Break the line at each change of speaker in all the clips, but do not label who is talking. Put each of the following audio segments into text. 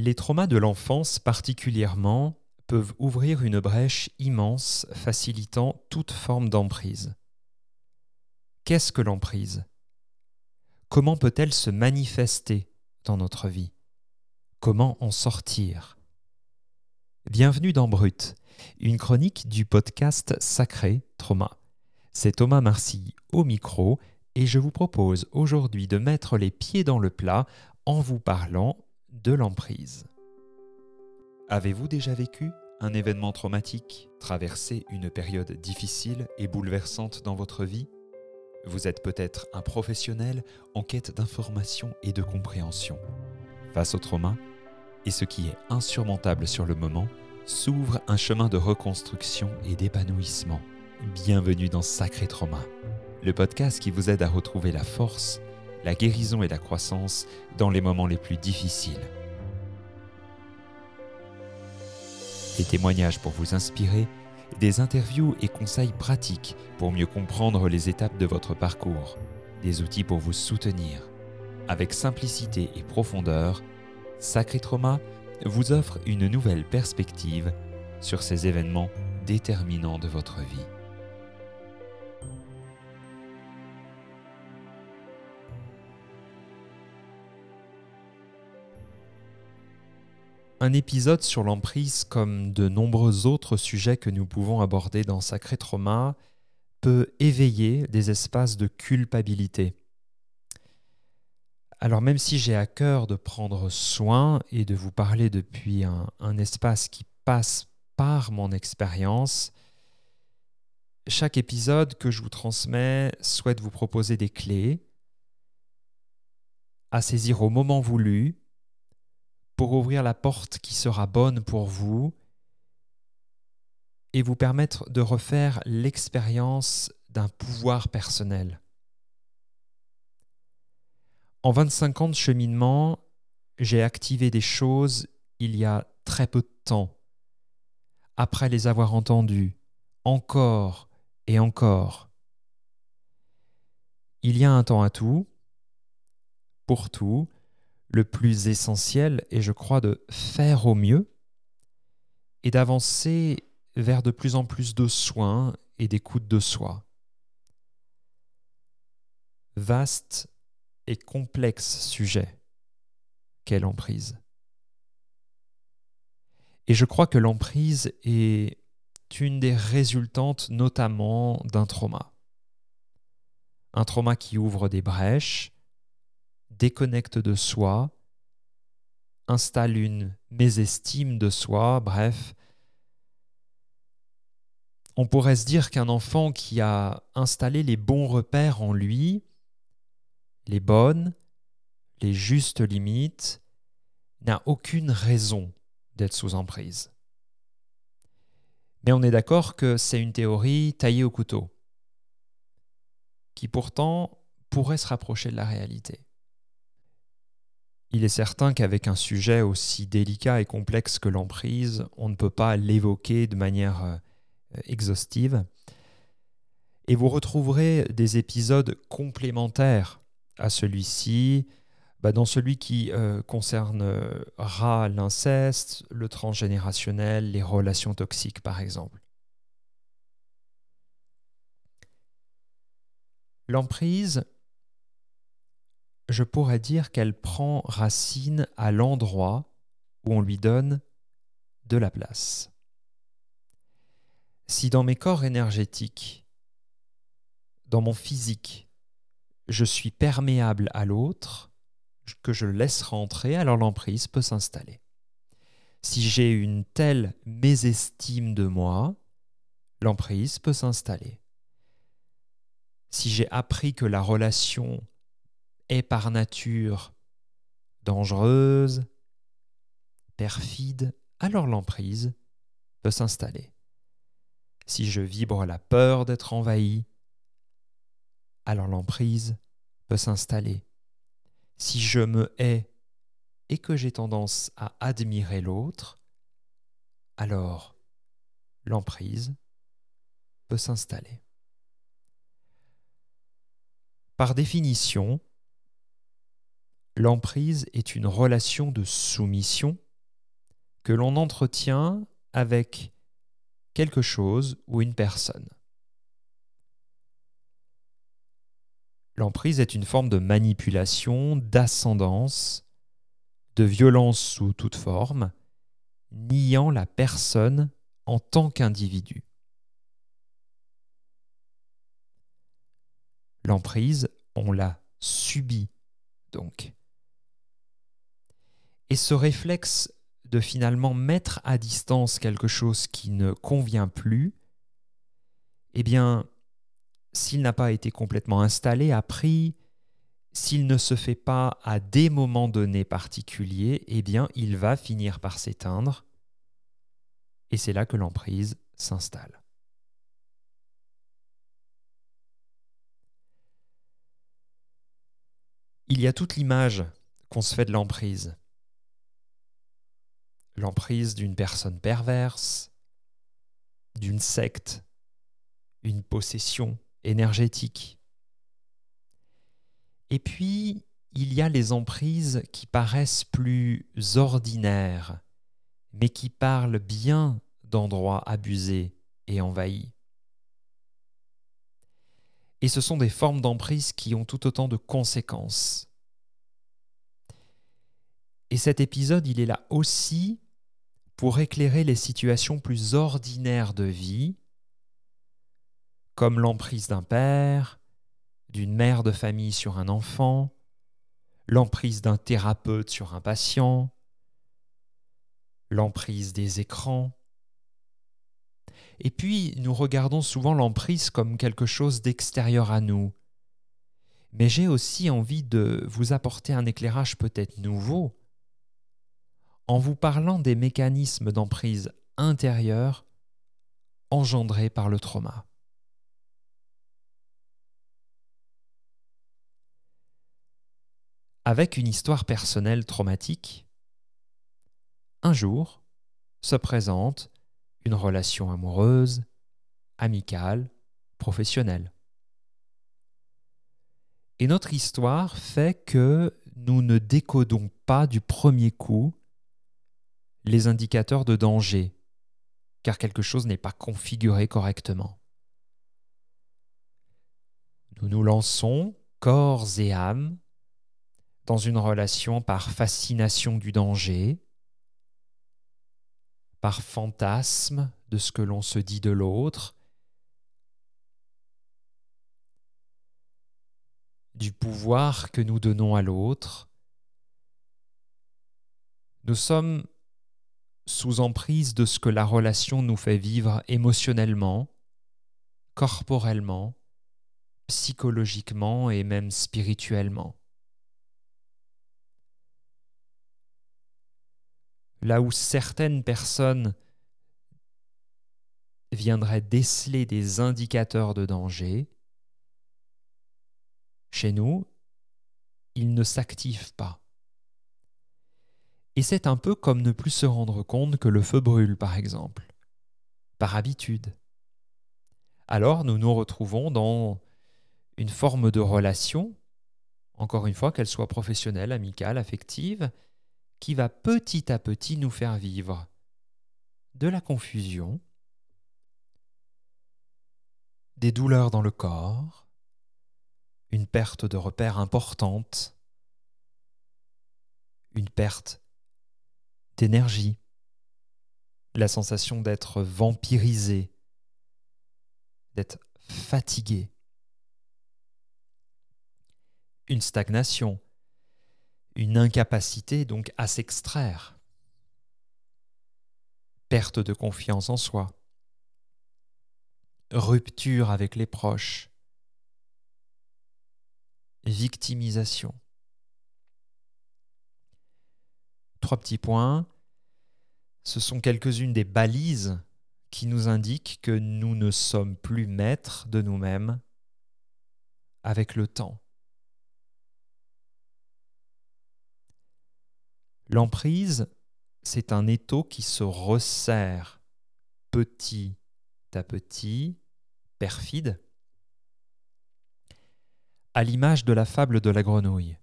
Les traumas de l'enfance particulièrement peuvent ouvrir une brèche immense facilitant toute forme d'emprise. Qu'est-ce que l'emprise? Comment peut-elle se manifester dans notre vie? Comment en sortir? Bienvenue dans Brut, une chronique du podcast Sacré Trauma. C'est Thomas Marcy au micro et je vous propose aujourd'hui de mettre les pieds dans le plat en vous parlant de l'emprise. Avez-vous déjà vécu un événement traumatique, traversé une période difficile et bouleversante dans votre vie? Vous êtes peut-être un professionnel en quête d'information et de compréhension. Face au trauma, et ce qui est insurmontable sur le moment, s'ouvre un chemin de reconstruction et d'épanouissement. Bienvenue dans Sacré Trauma, le podcast qui vous aide à retrouver la force, la guérison et la croissance dans les moments les plus difficiles. des témoignages pour vous inspirer, des interviews et conseils pratiques pour mieux comprendre les étapes de votre parcours, des outils pour vous soutenir. Avec simplicité et profondeur, Sacré Trauma vous offre une nouvelle perspective sur ces événements déterminants de votre vie. Un épisode sur l'emprise, comme de nombreux autres sujets que nous pouvons aborder dans Sacré Trauma, peut éveiller des espaces de culpabilité. Alors même si j'ai à cœur de prendre soin et de vous parler depuis un, espace qui passe par mon expérience, chaque épisode que je vous transmets souhaite vous proposer des clés à saisir au moment voulu pour ouvrir la porte qui sera bonne pour vous et vous permettre de refaire l'expérience d'un pouvoir personnel. En 25 ans de cheminement, j'ai activé des choses il y a très peu de temps, après les avoir entendues, encore et encore. Il y a un temps à tout, pour tout, le plus essentiel est, je crois, de faire au mieux et d'avancer vers de plus en plus de soins et d'écoute de soi. Vaste et complexe sujet qu'est l'emprise. Et je crois que l'emprise est une des résultantes notamment d'un trauma. Un trauma qui ouvre des brèches, déconnecte de soi, installe une mésestime de soi, bref. On pourrait se dire qu'un enfant qui a installé les bons repères en lui, les bonnes, les justes limites, n'a aucune raison d'être sous emprise. Mais on est d'accord que c'est une théorie taillée au couteau, qui pourtant pourrait se rapprocher de la réalité. Il est certain qu'avec un sujet aussi délicat et complexe que l'emprise, on ne peut pas l'évoquer de manière euh, exhaustive. Et vous retrouverez des épisodes complémentaires à celui-ci, bah, dans celui qui euh, concernera l'inceste, le transgénérationnel, les relations toxiques par exemple. L'emprise, je pourrais dire qu'elle prend racine à l'endroit où on lui donne de la place. Si dans mes corps énergétiques, dans mon physique, je suis perméable à l'autre, que je laisse rentrer, alors l'emprise peut s'installer. Si j'ai une telle mésestime de moi, l'emprise peut s'installer. Si j'ai appris que la relation est par nature dangereuse, perfide, alors l'emprise peut s'installer. Si je vibre la peur d'être envahi, alors l'emprise peut s'installer. Si je me hais et que j'ai tendance à admirer l'autre, alors l'emprise peut s'installer. Par définition, L'emprise est une relation de soumission que l'on entretient avec quelque chose ou une personne. L'emprise est une forme de manipulation, d'ascendance, de violence sous toute forme, niant la personne en tant qu'individu. L'emprise, on l'a subie donc. Et ce réflexe de finalement mettre à distance quelque chose qui ne convient plus, eh bien, s'il n'a pas été complètement installé, appris, s'il ne se fait pas à des moments donnés particuliers, eh bien, il va finir par s'éteindre. Et c'est là que l'emprise s'installe. Il y a toute l'image qu'on se fait de l'emprise l'emprise d'une personne perverse, d'une secte, une possession énergétique. Et puis, il y a les emprises qui paraissent plus ordinaires, mais qui parlent bien d'endroits abusés et envahis. Et ce sont des formes d'emprise qui ont tout autant de conséquences. Et cet épisode, il est là aussi pour éclairer les situations plus ordinaires de vie, comme l'emprise d'un père, d'une mère de famille sur un enfant, l'emprise d'un thérapeute sur un patient, l'emprise des écrans. Et puis, nous regardons souvent l'emprise comme quelque chose d'extérieur à nous. Mais j'ai aussi envie de vous apporter un éclairage peut-être nouveau en vous parlant des mécanismes d'emprise intérieure engendrés par le trauma. Avec une histoire personnelle traumatique, un jour se présente une relation amoureuse, amicale, professionnelle. Et notre histoire fait que nous ne décodons pas du premier coup les indicateurs de danger, car quelque chose n'est pas configuré correctement. Nous nous lançons, corps et âme, dans une relation par fascination du danger, par fantasme de ce que l'on se dit de l'autre, du pouvoir que nous donnons à l'autre. Nous sommes sous emprise de ce que la relation nous fait vivre émotionnellement, corporellement, psychologiquement et même spirituellement. Là où certaines personnes viendraient déceler des indicateurs de danger, chez nous, ils ne s'activent pas. Et c'est un peu comme ne plus se rendre compte que le feu brûle, par exemple, par habitude. Alors nous nous retrouvons dans une forme de relation, encore une fois qu'elle soit professionnelle, amicale, affective, qui va petit à petit nous faire vivre de la confusion, des douleurs dans le corps, une perte de repères importante, une perte d'énergie, la sensation d'être vampirisé, d'être fatigué, une stagnation, une incapacité donc à s'extraire, perte de confiance en soi, rupture avec les proches, victimisation. Trois petits points. Ce sont quelques-unes des balises qui nous indiquent que nous ne sommes plus maîtres de nous-mêmes avec le temps. L'emprise, c'est un étau qui se resserre petit à petit, perfide, à l'image de la fable de la grenouille.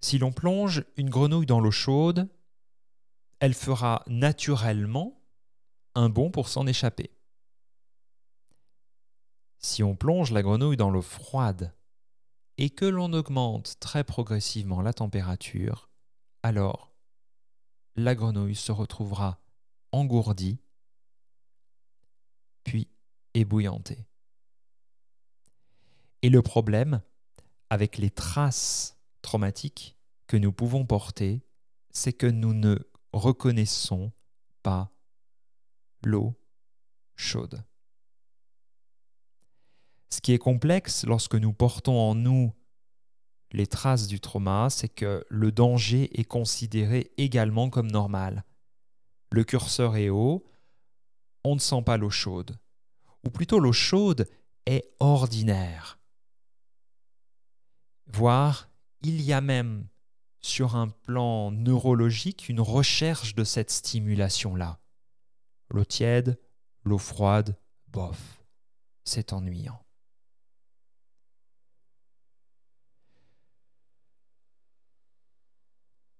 Si l'on plonge une grenouille dans l'eau chaude, elle fera naturellement un bond pour s'en échapper. Si on plonge la grenouille dans l'eau froide et que l'on augmente très progressivement la température, alors la grenouille se retrouvera engourdie, puis ébouillantée. Et le problème avec les traces traumatiques que nous pouvons porter, c'est que nous ne reconnaissons pas l'eau chaude. Ce qui est complexe lorsque nous portons en nous les traces du trauma, c'est que le danger est considéré également comme normal. Le curseur est haut, on ne sent pas l'eau chaude. Ou plutôt l'eau chaude est ordinaire. Voire, il y a même sur un plan neurologique une recherche de cette stimulation-là. L'eau tiède, l'eau froide, bof, c'est ennuyant.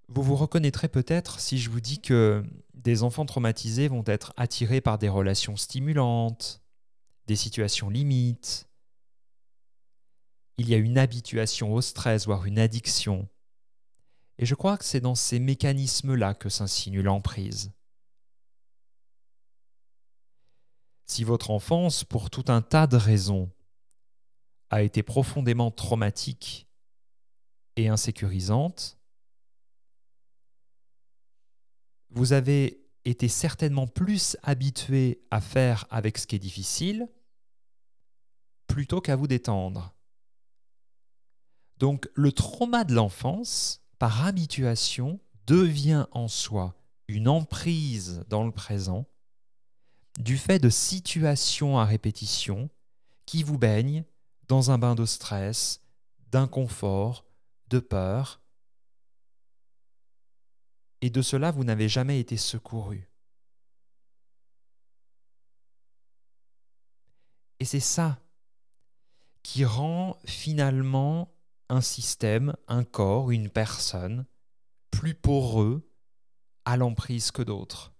Vous vous reconnaîtrez peut-être si je vous dis que des enfants traumatisés vont être attirés par des relations stimulantes, des situations limites. Il y a une habituation au stress, voire une addiction. Et je crois que c'est dans ces mécanismes-là que s'insinue l'emprise. Si votre enfance, pour tout un tas de raisons, a été profondément traumatique et insécurisante, vous avez été certainement plus habitué à faire avec ce qui est difficile plutôt qu'à vous détendre. Donc le trauma de l'enfance, par habituation, devient en soi une emprise dans le présent du fait de situations à répétition qui vous baignent dans un bain de stress, d'inconfort, de peur, et de cela vous n'avez jamais été secouru. Et c'est ça qui rend finalement un système, un corps, une personne plus poreux à l'emprise que d'autres.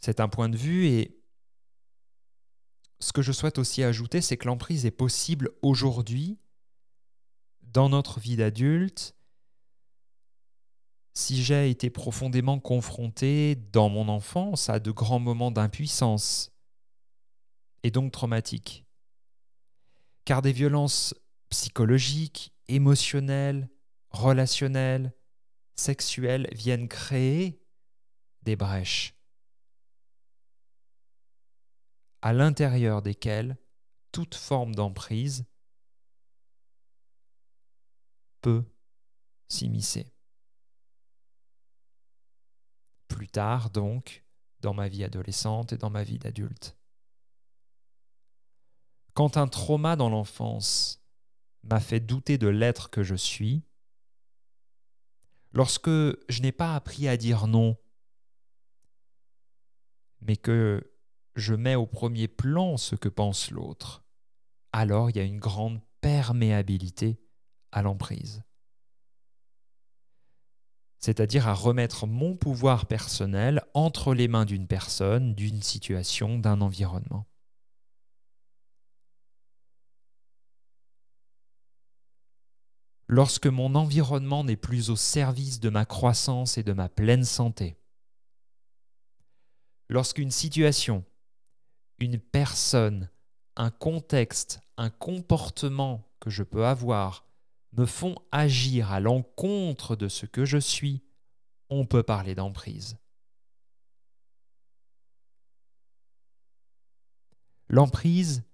C'est un point de vue et ce que je souhaite aussi ajouter, c'est que l'emprise est possible aujourd'hui dans notre vie d'adulte, si j'ai été profondément confronté dans mon enfance à de grands moments d'impuissance et donc traumatiques, car des violences psychologiques, émotionnelles, relationnelles, sexuelles viennent créer des brèches à l'intérieur desquelles toute forme d'emprise peut s'immiscer. Plus tard, donc, dans ma vie adolescente et dans ma vie d'adulte. Quand un trauma dans l'enfance m'a fait douter de l'être que je suis, lorsque je n'ai pas appris à dire non, mais que je mets au premier plan ce que pense l'autre, alors il y a une grande perméabilité à l'emprise. C'est-à-dire à remettre mon pouvoir personnel entre les mains d'une personne, d'une situation, d'un environnement. Lorsque mon environnement n'est plus au service de ma croissance et de ma pleine santé, lorsqu'une situation, une personne, un contexte, un comportement que je peux avoir me font agir à l'encontre de ce que je suis, on peut parler d'emprise. L'emprise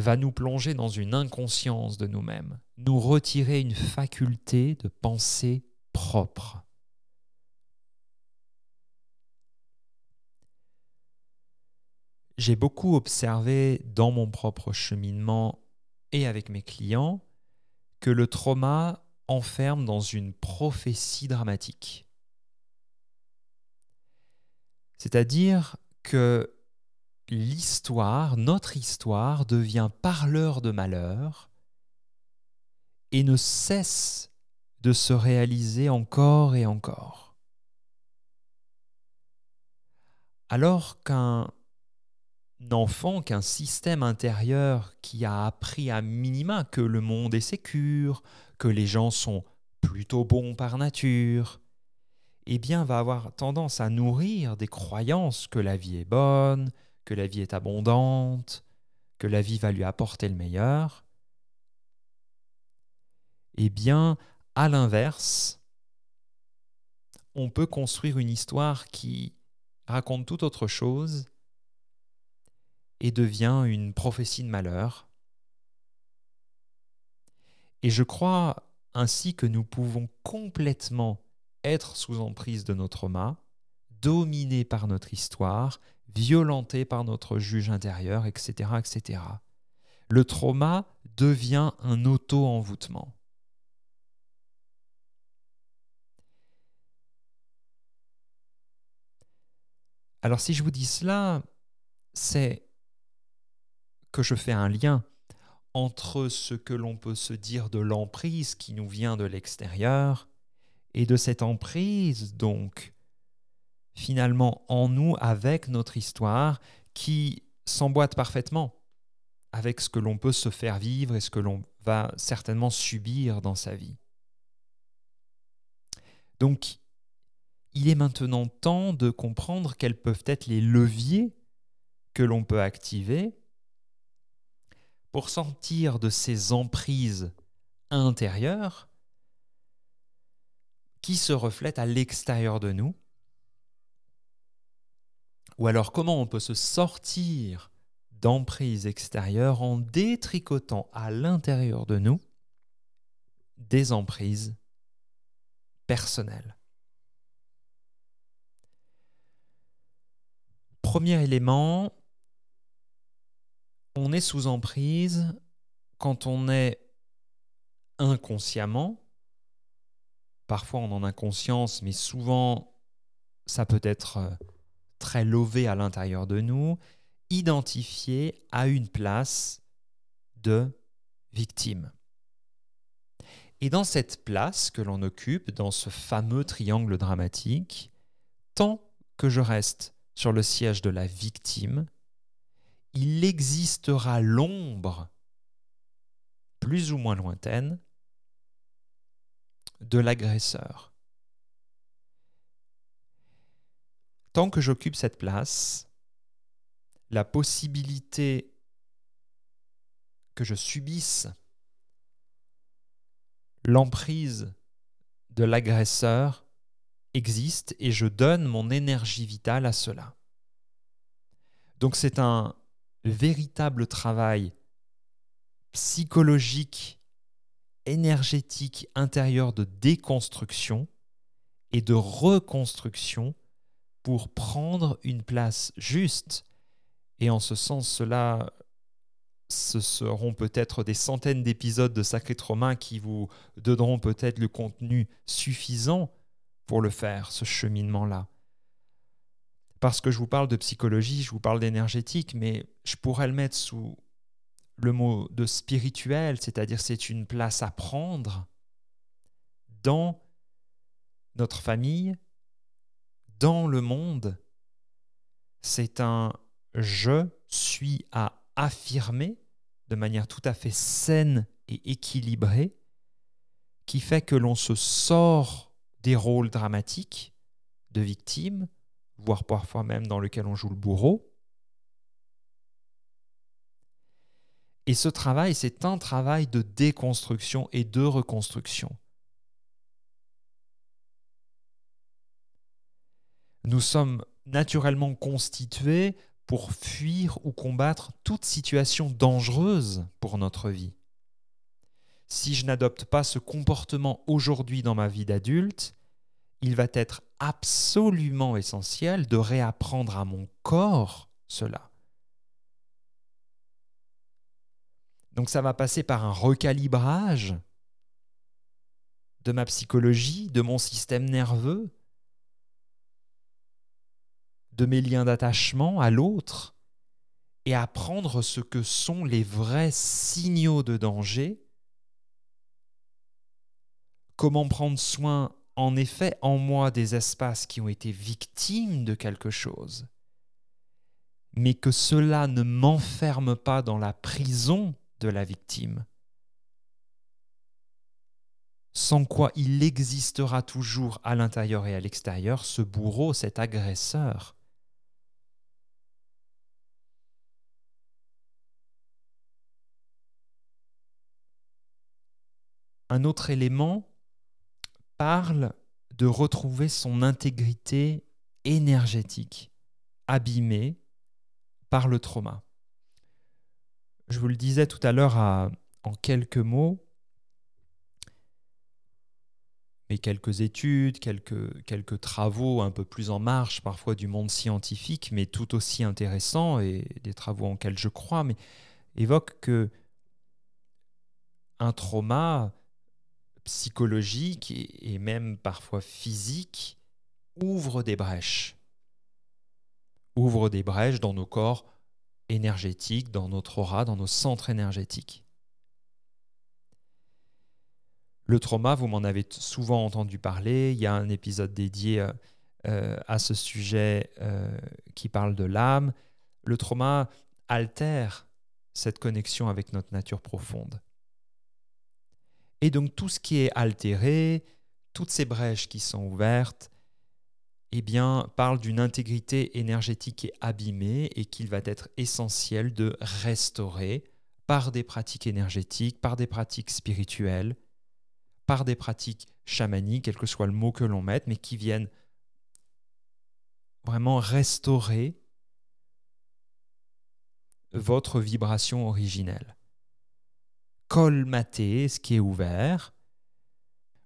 va nous plonger dans une inconscience de nous-mêmes, nous retirer une faculté de pensée propre. J'ai beaucoup observé dans mon propre cheminement et avec mes clients que le trauma enferme dans une prophétie dramatique. C'est-à-dire que l'histoire, notre histoire, devient parleur de malheur et ne cesse de se réaliser encore et encore. Alors qu'un enfant, qu'un système intérieur qui a appris à minima que le monde est sécure, que les gens sont plutôt bons par nature, eh bien va avoir tendance à nourrir des croyances que la vie est bonne, que la vie est abondante, que la vie va lui apporter le meilleur. Eh bien, à l'inverse, on peut construire une histoire qui raconte tout autre chose et devient une prophétie de malheur. Et je crois ainsi que nous pouvons complètement être sous emprise de notre trauma, dominés par notre histoire, violentés par notre juge intérieur, etc., etc. Le trauma devient un auto-envoûtement. Alors si je vous dis cela, c'est que je fais un lien entre ce que l'on peut se dire de l'emprise qui nous vient de l'extérieur et de cette emprise, donc, finalement en nous avec notre histoire qui s'emboîte parfaitement avec ce que l'on peut se faire vivre et ce que l'on va certainement subir dans sa vie. Donc, il est maintenant temps de comprendre quels peuvent être les leviers que l'on peut activer pour sortir de ces emprises intérieures qui se reflètent à l'extérieur de nous Ou alors comment on peut se sortir d'emprises extérieures en détricotant à l'intérieur de nous des emprises personnelles. Premier élément, on est sous emprise quand on est inconsciemment, parfois on en a conscience, mais souvent ça peut être euh, très lové à l'intérieur de nous, identifié à une place de victime. Et dans cette place que l'on occupe, dans ce fameux triangle dramatique, tant que je reste sur le siège de la victime, il existera l'ombre, plus ou moins lointaine, de l'agresseur. Tant que j'occupe cette place, la possibilité que je subisse l'emprise de l'agresseur existe et je donne mon énergie vitale à cela. Donc c'est un véritable travail psychologique, énergétique, intérieur de déconstruction et de reconstruction pour prendre une place juste. Et en ce sens, cela, ce seront peut-être des centaines d'épisodes de Sacré Trauma qui vous donneront peut-être le contenu suffisant pour le faire, ce cheminement-là parce que je vous parle de psychologie, je vous parle d'énergétique, mais je pourrais le mettre sous le mot de spirituel, c'est-à-dire c'est une place à prendre dans notre famille, dans le monde. C'est un je suis à affirmer de manière tout à fait saine et équilibrée qui fait que l'on se sort des rôles dramatiques de victime voire parfois même dans lequel on joue le bourreau. Et ce travail, c'est un travail de déconstruction et de reconstruction. Nous sommes naturellement constitués pour fuir ou combattre toute situation dangereuse pour notre vie. Si je n'adopte pas ce comportement aujourd'hui dans ma vie d'adulte, il va être absolument essentiel de réapprendre à mon corps cela. Donc ça va passer par un recalibrage de ma psychologie, de mon système nerveux, de mes liens d'attachement à l'autre, et apprendre ce que sont les vrais signaux de danger Comment prendre soin, en effet, en moi des espaces qui ont été victimes de quelque chose, mais que cela ne m'enferme pas dans la prison de la victime, sans quoi il existera toujours à l'intérieur et à l'extérieur ce bourreau, cet agresseur. Un autre élément parle de retrouver son intégrité énergétique, abîmée par le trauma. Je vous le disais tout à l'heure en quelques mots, mais quelques études, quelques, travaux un peu plus en marche parfois du monde scientifique, mais tout aussi intéressants et des travaux en lesquels je crois, mais évoquent que un trauma psychologique et même parfois physique ouvre des brèches. Ouvre des brèches dans nos corps énergétiques, dans notre aura, dans nos centres énergétiques. Le trauma, vous m'en avez souvent entendu parler. Il y a un épisode dédié euh, euh, à ce sujet euh, qui parle de l'âme. Le trauma altère cette connexion avec notre nature profonde. Et donc tout ce qui est altéré, toutes ces brèches qui sont ouvertes, eh bien, parle d'une intégrité énergétique qui abîmée et qu'il va être essentiel de restaurer par des pratiques énergétiques, par des pratiques spirituelles, par des pratiques chamaniques, quel que soit le mot que l'on mette, mais qui viennent vraiment restaurer votre vibration originelle. Colmater ce qui est ouvert.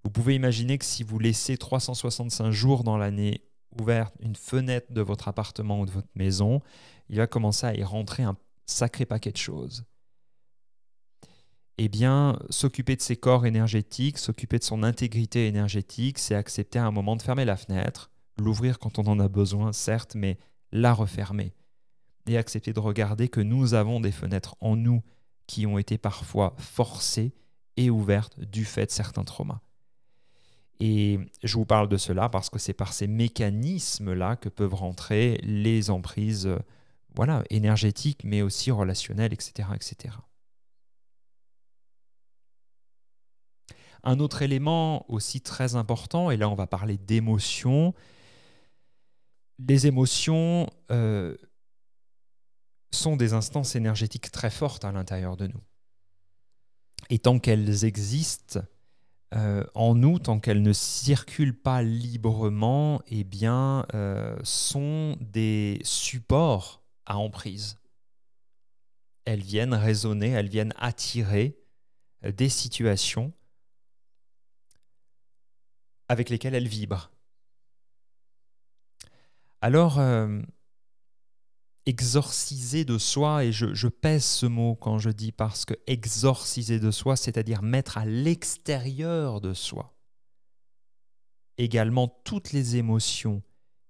Vous pouvez imaginer que si vous laissez 365 jours dans l'année ouverte une fenêtre de votre appartement ou de votre maison, il va commencer à y rentrer un sacré paquet de choses eh bien, s'occuper de ses corps énergétiques, s'occuper de son intégrité énergétique, c'est accepter à un moment de fermer la fenêtre, l'ouvrir quand on en a besoin, certes, mais la refermer. Et accepter de regarder que nous avons des fenêtres en nous qui ont été parfois forcées et ouvertes du fait de certains traumas. Et je vous parle de cela parce que c'est par ces mécanismes-là que peuvent rentrer les emprises voilà, énergétiques, mais aussi relationnelles, etc. etc. Un autre élément aussi très important, et là on va parler d'émotions, les émotions euh, sont des instances énergétiques très fortes à l'intérieur de nous. Et tant qu'elles existent euh, en nous, tant qu'elles ne circulent pas librement, eh bien, euh, sont des supports à emprise. Elles viennent résonner, elles viennent attirer des situations avec lesquelles elle vibre. Alors, euh, exorciser de soi, et je, pèse ce mot quand je dis parce que exorciser de soi, c'est-à-dire mettre à l'extérieur de soi également toutes les émotions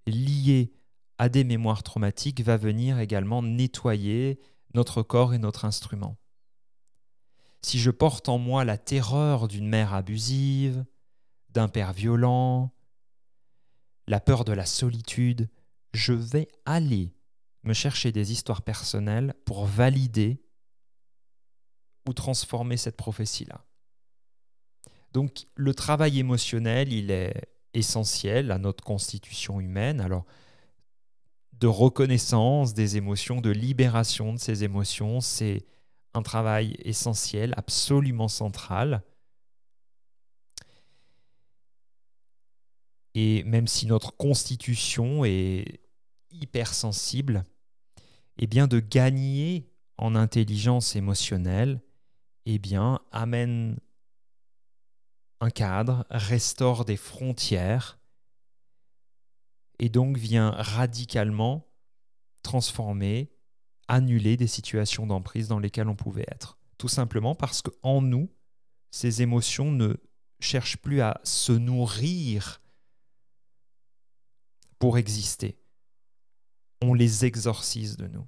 liées à des mémoires traumatiques, va venir également nettoyer notre corps et notre instrument. Si je porte en moi la terreur d'une mère abusive, d'un père violent, la peur de la solitude, je vais aller me chercher des histoires personnelles pour valider ou transformer cette prophétie-là. Donc le travail émotionnel, il est essentiel à notre constitution humaine. Alors de reconnaissance des émotions, de libération de ces émotions, c'est un travail essentiel, absolument central. Et même si notre constitution est hypersensible, eh bien de gagner en intelligence émotionnelle, eh bien amène un cadre, restaure des frontières et donc vient radicalement transformer, annuler des situations d'emprise dans lesquelles on pouvait être. Tout simplement parce qu'en nous, ces émotions ne cherchent plus à se nourrir pour exister. On les exorcise de nous.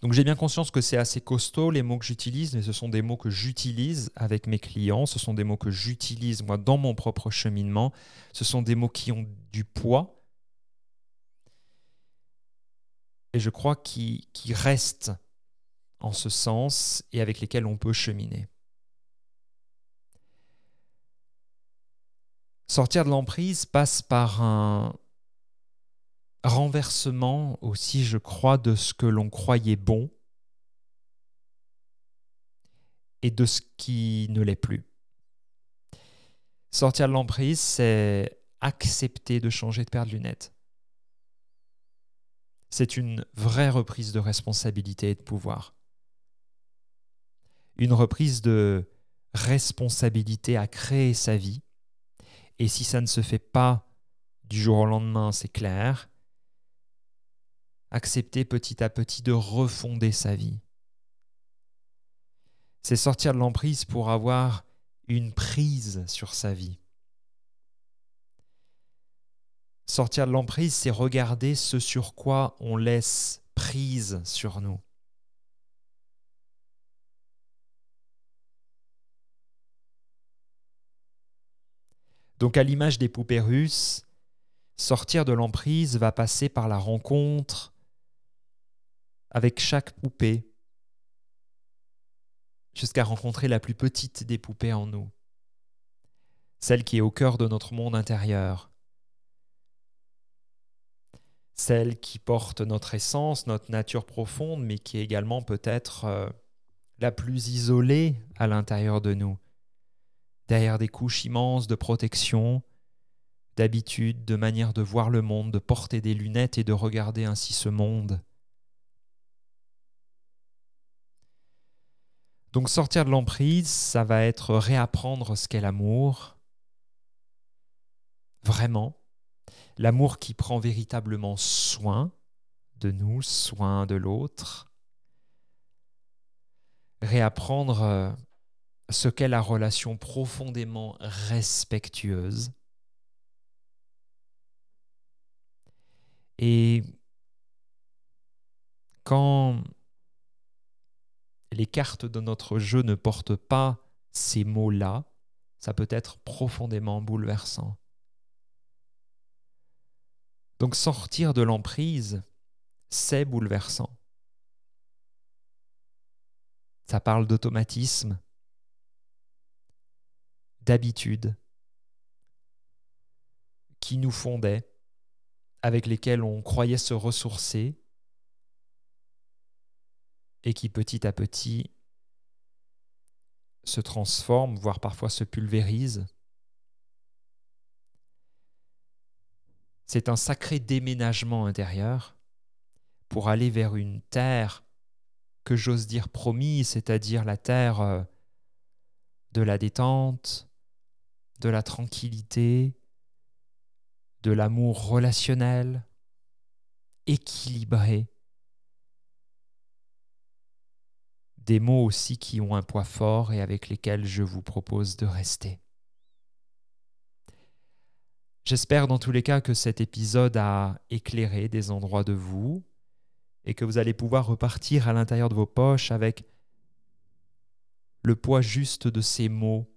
Donc j'ai bien conscience que c'est assez costaud les mots que j'utilise, mais ce sont des mots que j'utilise avec mes clients, ce sont des mots que j'utilise moi dans mon propre cheminement, ce sont des mots qui ont du poids et je crois qui, restent en ce sens et avec lesquels on peut cheminer. Sortir de l'emprise passe par un renversement aussi, je crois, de ce que l'on croyait bon et de ce qui ne l'est plus. Sortir de l'emprise, c'est accepter de changer de paire de lunettes. C'est une vraie reprise de responsabilité et de pouvoir. Une reprise de responsabilité à créer sa vie et si ça ne se fait pas du jour au lendemain, c'est clair, accepter petit à petit de refonder sa vie. C'est sortir de l'emprise pour avoir une prise sur sa vie. Sortir de l'emprise, c'est regarder ce sur quoi on laisse prise sur nous. Donc à l'image des poupées russes, sortir de l'emprise va passer par la rencontre avec chaque poupée, jusqu'à rencontrer la plus petite des poupées en nous, celle qui est au cœur de notre monde intérieur, celle qui porte notre essence, notre nature profonde, mais qui est également peut-être euh, la plus isolée à l'intérieur de nous derrière des couches immenses de protection, d'habitude, de manière de voir le monde, de porter des lunettes et de regarder ainsi ce monde. Donc sortir de l'emprise, ça va être réapprendre ce qu'est l'amour, vraiment, l'amour qui prend véritablement soin de nous, soin de l'autre, réapprendre euh, ce qu'est la relation profondément respectueuse. Et quand les cartes de notre jeu ne portent pas ces mots-là, ça peut être profondément bouleversant. Donc sortir de l'emprise, c'est bouleversant. Ça parle d'automatisme, d'habitudes qui nous fondaient, avec lesquelles on croyait se ressourcer et qui petit à petit se transforment, voire parfois se pulvérisent. C'est un sacré déménagement intérieur pour aller vers une terre que j'ose dire promise, c'est-à-dire la terre euh, de la détente, de la tranquillité, de l'amour relationnel, équilibré. Des mots aussi qui ont un poids fort et avec lesquels je vous propose de rester. J'espère dans tous les cas que cet épisode a éclairé des endroits de vous et que vous allez pouvoir repartir à l'intérieur de vos poches avec le poids juste de ces mots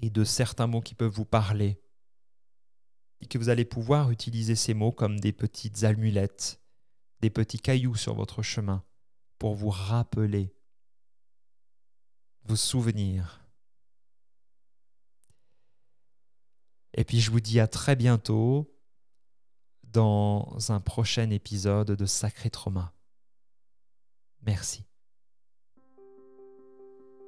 et de certains mots qui peuvent vous parler, et que vous allez pouvoir utiliser ces mots comme des petites amulettes, des petits cailloux sur votre chemin, pour vous rappeler vos souvenirs. Et puis je vous dis à très bientôt dans un prochain épisode de Sacré Trauma. Merci.